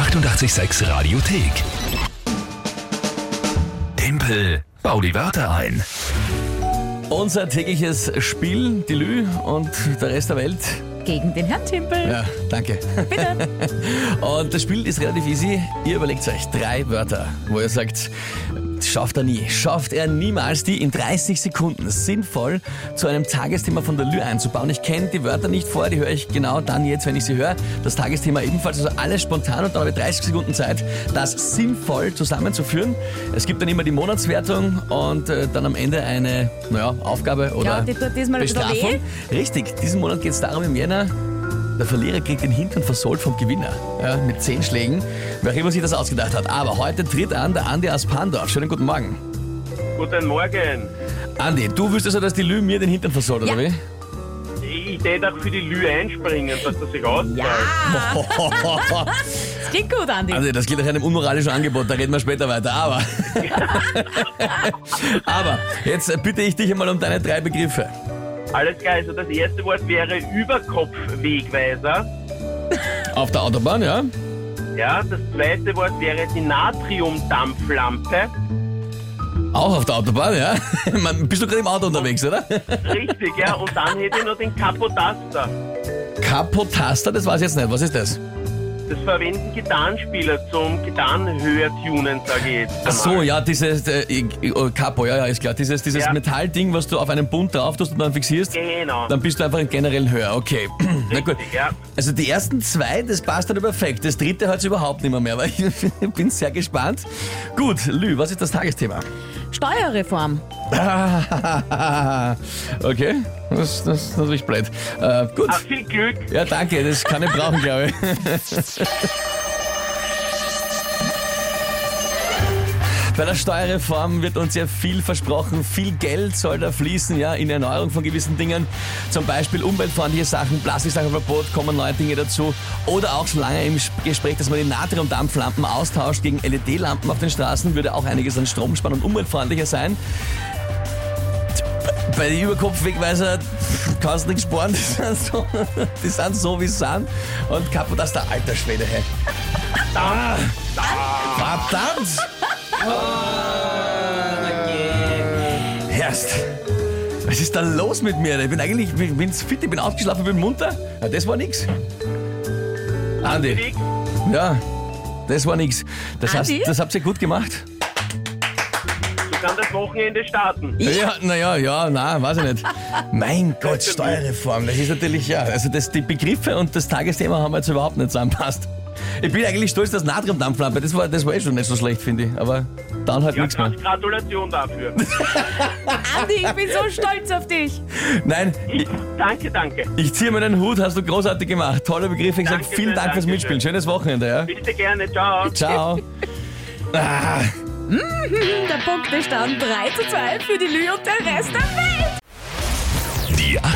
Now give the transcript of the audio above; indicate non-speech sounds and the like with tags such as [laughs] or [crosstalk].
886 Radiothek. Tempel, bau die Wörter ein. Unser tägliches Spiel, die Lü und der Rest der Welt. Gegen den Herrn Timpel. Ja, danke. Bitte. [laughs] Und das Spiel ist relativ easy. Ihr überlegt euch drei Wörter, wo ihr sagt, schafft er nie, schafft er niemals, die in 30 Sekunden sinnvoll zu einem Tagesthema von der Lü einzubauen. Ich kenne die Wörter nicht vorher, die höre ich genau dann jetzt, wenn ich sie höre. Das Tagesthema ebenfalls, also alles spontan und dann habe ich 30 Sekunden Zeit, das sinnvoll zusammenzuführen. Es gibt dann immer die Monatswertung und äh, dann am Ende eine naja, Aufgabe oder Ja, die tut diesmal Bestrafung. Richtig, diesen Monat geht es darum im Jänner, der Verlierer kriegt den Hintern versohlt vom Gewinner. Ja, mit zehn Schlägen. Wer auch immer sich das ausgedacht hat. Aber heute tritt an der Andi aus Pandorf. Schönen guten Morgen. Guten Morgen. Andi, du wüsstest ja, dass die Lü mir den Hintern versohlt, Ja. oder wie? Ich tät auch für die Lü einspringen, dass das sich auszahlt. Ja, [laughs] das klingt gut, Andi. Also das geht nach einem unmoralischen Angebot, da reden wir später weiter. Aber, [laughs] [laughs] aber jetzt bitte ich dich einmal um deine drei Begriffe. Alles klar, also das erste Wort wäre Überkopfwegweiser. Auf der Autobahn, ja? Ja, das zweite Wort wäre die Natriumdampflampe. Auch auf der Autobahn, ja? [laughs] Man, bist du gerade im Auto unterwegs, oder? Richtig, ja. Und dann hätte ich noch den Kapotaster. Kapotaster, das weiß ich jetzt nicht. Was ist das? Das verwenden Gitarrenspieler zum Gitarrenhöher tunen, sage ich jetzt. Ach so, ja, dieses äh, Capo, ja, ja, ist klar. Dieses, dieses Ja. Metallding, was du auf einen Bund drauf tust und dann fixierst, Genau. dann bist du einfach in generellen höher. Okay, [clears throat] na gut. Richtig, ja. Also die ersten zwei, das passt dann perfekt. Das dritte hat überhaupt nicht mehr, mehr, aber [laughs] ich bin sehr gespannt. Gut, Lü, was ist das Tagesthema? Steuerreform. [laughs] okay, das, das ist natürlich blöd. Äh, gut. Ah, viel Glück. Ja, danke, das kann ich brauchen, glaube ich. [laughs] Bei der Steuerreform wird uns ja viel versprochen. Viel Geld soll da fließen, ja, in Erneuerung von gewissen Dingen. Zum Beispiel umweltfreundliche Sachen, Plastiksachenverbot, kommen neue Dinge dazu. Oder auch schon lange im Gespräch, dass man die Natriumdampflampen austauscht gegen LED-Lampen auf den Straßen, würde auch einiges an Strom sparen und umweltfreundlicher sein. Bei den Überkopfwegweiser kannst du nichts sparen, [laughs] die sind so, die sind so wie sie sind. Und kaputt aus der alter Schwede, hey. Ah, verdammt! Herrst, was ist da los mit mir? Ich bin eigentlich, ich bin fit, ich bin ausgeschlafen, ich bin munter. Ja, das war nix. Andi, ja, das war nix. Das, heißt, Andi? das habt ihr gut gemacht. So kann das Wochenende starten. Ja, naja, ja, nein, weiß ich nicht. Mein [laughs] Gott, Steuerreform, das ist natürlich, ja, also das, die Begriffe und das Tagesthema haben jetzt überhaupt nicht zusammenpasst. Ich bin eigentlich stolz, dass Natriumdampflampe, das war, das war eh schon nicht so schlecht, finde ich. Aber dann halt Ja, nichts mehr. Gratulation dafür. [laughs] Andi, ich bin so stolz auf dich. Nein, Ich, danke, danke. ich ziehe mir den Hut, hast du großartig gemacht. Tolle Begriffe. Ich sage vielen Dank fürs. Mitspielen. Schönes Wochenende, ja. Bitte gerne, ciao. Ciao. [laughs] Ah, Der Punktestand 3 zu 2 für die Lü und der Rest der Welt.